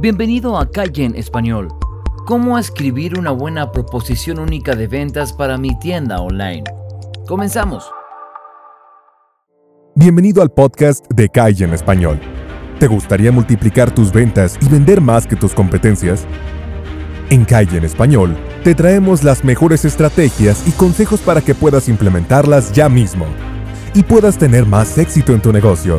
Bienvenido a Calle en Español. ¿Cómo escribir una buena proposición única de ventas para mi tienda online? Comenzamos. Bienvenido al podcast de Calle en Español. ¿Te gustaría multiplicar tus ventas y vender más que tus competencias? En Calle en Español te traemos las mejores estrategias y consejos para que puedas implementarlas ya mismo y puedas tener más éxito en tu negocio.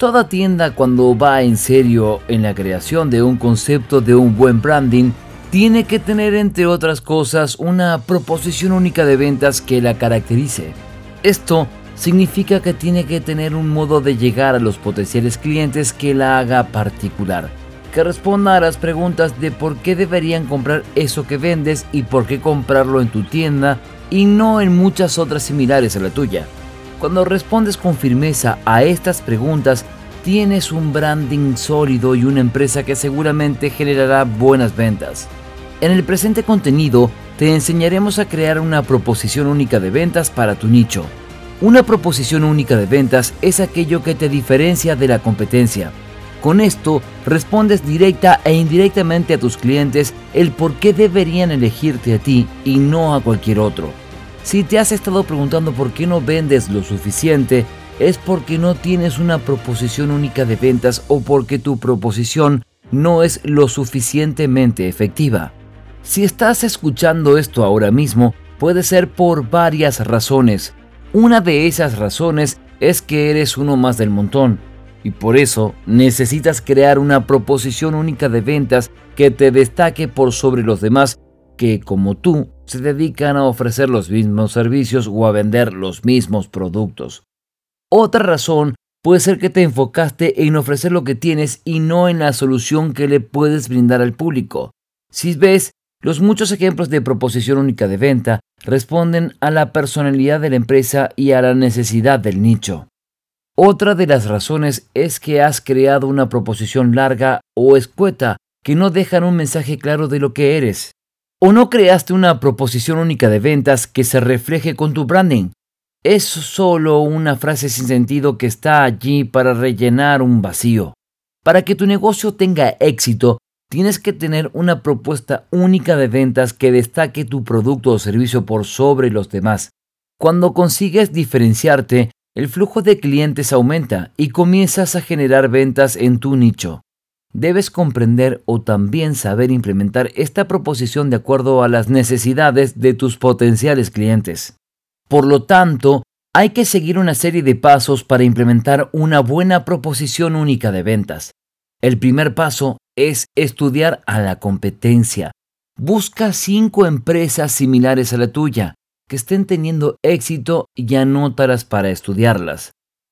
Toda tienda cuando va en serio en la creación de un concepto de un buen branding, tiene que tener entre otras cosas una proposición única de ventas que la caracterice. Esto significa que tiene que tener un modo de llegar a los potenciales clientes que la haga particular, que responda a las preguntas de por qué deberían comprar eso que vendes y por qué comprarlo en tu tienda y no en muchas otras similares a la tuya. Cuando respondes con firmeza a estas preguntas, tienes un branding sólido y una empresa que seguramente generará buenas ventas. En el presente contenido te enseñaremos a crear una proposición única de ventas para tu nicho una proposición única de ventas es aquello que te diferencia de la competencia. Con esto respondes directa e indirectamente a tus clientes el por qué deberían elegirte a ti y no a cualquier otro. Si te has estado preguntando por qué no vendes lo suficiente, es porque no tienes una proposición única de ventas o porque tu proposición no es lo suficientemente efectiva. Si estás escuchando esto ahora mismo, puede ser por varias razones. Una de esas razones es que eres uno más del montón y por eso necesitas crear una proposición única de ventas que te destaque por sobre los demás que como tú se dedican a ofrecer los mismos servicios o a vender los mismos productos. Otra razón puede ser que te enfocaste en ofrecer lo que tienes y no en la solución que le puedes brindar al público. Si ves los muchos ejemplos de proposición única de venta responden a la personalidad de la empresa y a la necesidad del nicho. Otra de las razones es que has creado una proposición larga o escueta que no dejan un mensaje claro de lo que eres. O no creaste una proposición única de ventas que se refleje con tu branding. Es solo una frase sin sentido que está allí para rellenar un vacío. Para que tu negocio tenga éxito, Tienes que tener una propuesta única de ventas que destaque tu producto o servicio por sobre los demás. Cuando consigues diferenciarte, el flujo de clientes aumenta y comienzas a generar ventas en tu nicho. Debes comprender o también saber implementar esta proposición de acuerdo a las necesidades de tus potenciales clientes. Por lo tanto, hay que seguir una serie de pasos para implementar una buena proposición única de ventas. El primer paso es estudiar a la competencia. Busca cinco empresas similares a la tuya que estén teniendo éxito y anótalas para estudiarlas.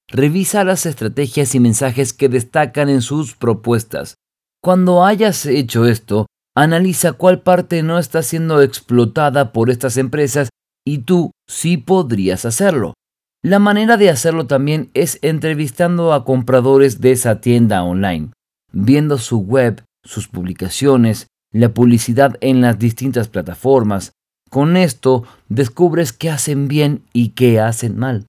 Revisa las estrategias y mensajes que destacan en sus propuestas. Cuando hayas hecho esto, analiza cuál parte no está siendo explotada por estas empresas y tú sí podrías hacerlo. La manera de hacerlo también es entrevistando a compradores de esa tienda online viendo su web, sus publicaciones, la publicidad en las distintas plataformas. Con esto descubres qué hacen bien y qué hacen mal.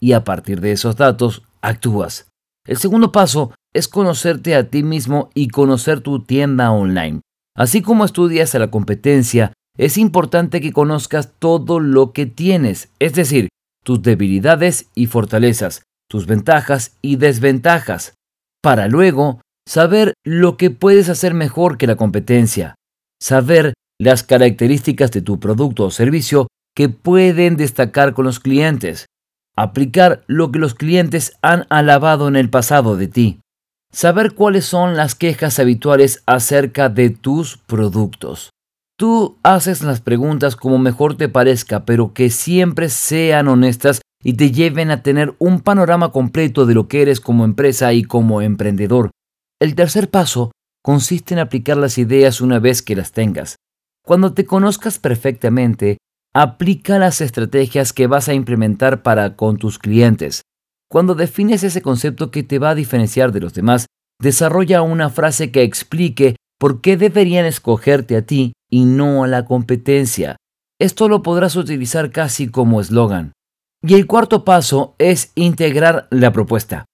Y a partir de esos datos, actúas. El segundo paso es conocerte a ti mismo y conocer tu tienda online. Así como estudias a la competencia, es importante que conozcas todo lo que tienes, es decir, tus debilidades y fortalezas, tus ventajas y desventajas, para luego saber lo que puedes hacer mejor que la competencia, saber las características de tu producto o servicio que pueden destacar con los clientes, aplicar lo que los clientes han alabado en el pasado de ti, saber cuáles son las quejas habituales acerca de tus productos. Tú haces las preguntas como mejor te parezca, pero que siempre sean honestas y te lleven a tener un panorama completo de lo que eres como empresa y como emprendedor. El tercer paso consiste en aplicar las ideas una vez que las tengas. Cuando te conozcas perfectamente, aplica las estrategias que vas a implementar para con tus clientes. Cuando defines ese concepto que te va a diferenciar de los demás, desarrolla una frase que explique por qué deberían escogerte a ti y no a la competencia. Esto lo podrás utilizar casi como eslogan. Y el cuarto paso es integrar la propuesta.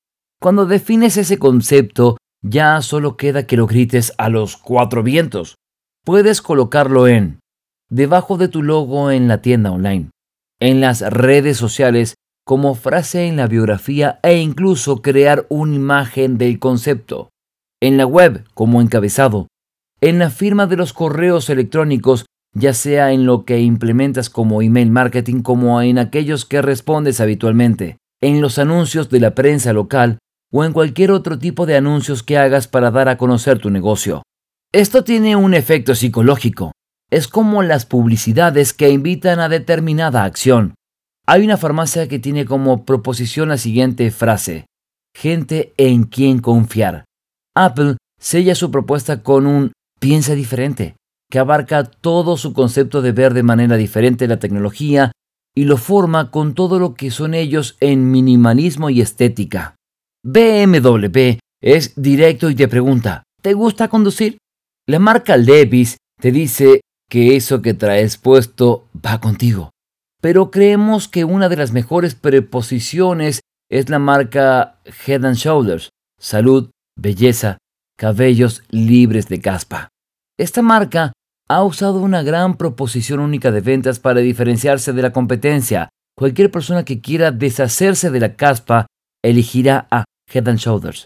Cuando defines ese concepto, ya solo queda que lo grites a los cuatro vientos. Puedes colocarlo en debajo de tu logo en la tienda online, en las redes sociales como frase en la biografía e incluso crear una imagen del concepto, en la web como encabezado, en la firma de los correos electrónicos, ya sea en lo que implementas como email marketing como en aquellos que respondes habitualmente, en los anuncios de la prensa local o en cualquier otro tipo de anuncios que hagas para dar a conocer tu negocio. Esto tiene un efecto psicológico. Es como las publicidades que invitan a determinada acción. Hay una farmacia que tiene como proposición la siguiente frase. Gente en quien confiar. Apple sella su propuesta con un piensa diferente, que abarca todo su concepto de ver de manera diferente la tecnología y lo forma con todo lo que son ellos en minimalismo y estética. BMW es directo y te pregunta, ¿te gusta conducir? La marca Levis te dice que eso que traes puesto va contigo. Pero creemos que una de las mejores preposiciones es la marca Head and Shoulders, salud, belleza, cabellos libres de caspa. Esta marca ha usado una gran proposición única de ventas para diferenciarse de la competencia. Cualquier persona que quiera deshacerse de la caspa elegirá a Head and Shoulders.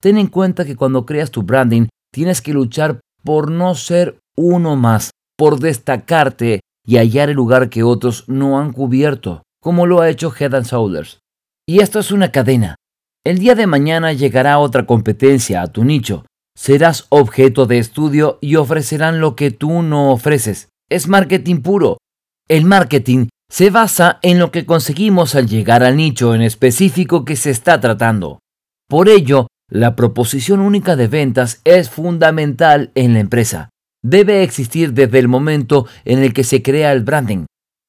Ten en cuenta que cuando creas tu branding tienes que luchar por no ser uno más, por destacarte y hallar el lugar que otros no han cubierto, como lo ha hecho Head and. Y esto es una cadena. El día de mañana llegará otra competencia a tu nicho. Serás objeto de estudio y ofrecerán lo que tú no ofreces. Es marketing puro. El marketing se basa en lo que conseguimos al llegar al nicho en específico que se está tratando. Por ello, la proposición única de ventas es fundamental en la empresa. Debe existir desde el momento en el que se crea el branding,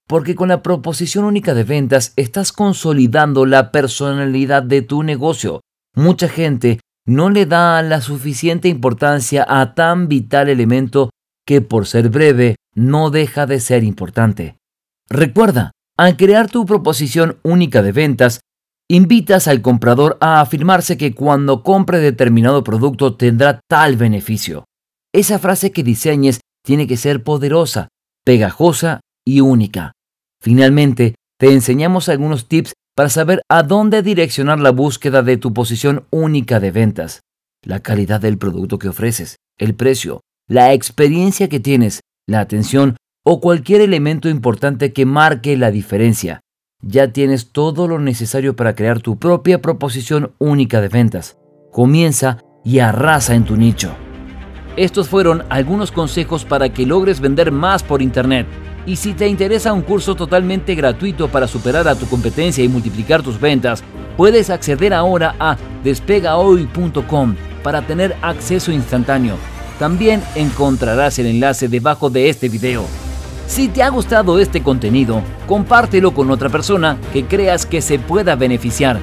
porque con la proposición única de ventas estás consolidando la personalidad de tu negocio. Mucha gente no le da la suficiente importancia a tan vital elemento que por ser breve no deja de ser importante. Recuerda, al crear tu proposición única de ventas, invitas al comprador a afirmarse que cuando compre determinado producto tendrá tal beneficio. Esa frase que diseñes tiene que ser poderosa, pegajosa y única. Finalmente, te enseñamos algunos tips para saber a dónde direccionar la búsqueda de tu posición única de ventas. La calidad del producto que ofreces, el precio, la experiencia que tienes, la atención o cualquier elemento importante que marque la diferencia. Ya tienes todo lo necesario para crear tu propia proposición única de ventas. Comienza y arrasa en tu nicho. Estos fueron algunos consejos para que logres vender más por Internet. Y si te interesa un curso totalmente gratuito para superar a tu competencia y multiplicar tus ventas, puedes acceder ahora a despegahoy.com para tener acceso instantáneo. También encontrarás el enlace debajo de este video. Si te ha gustado este contenido, compártelo con otra persona que creas que se pueda beneficiar.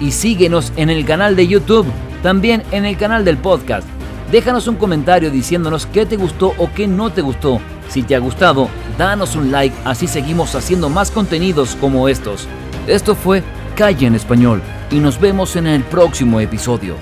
Y síguenos en el canal de YouTube, también en el canal del podcast. Déjanos un comentario diciéndonos qué te gustó o qué no te gustó. Si te ha gustado, danos un like, así seguimos haciendo más contenidos como estos. Esto fue Calle en Español y nos vemos en el próximo episodio.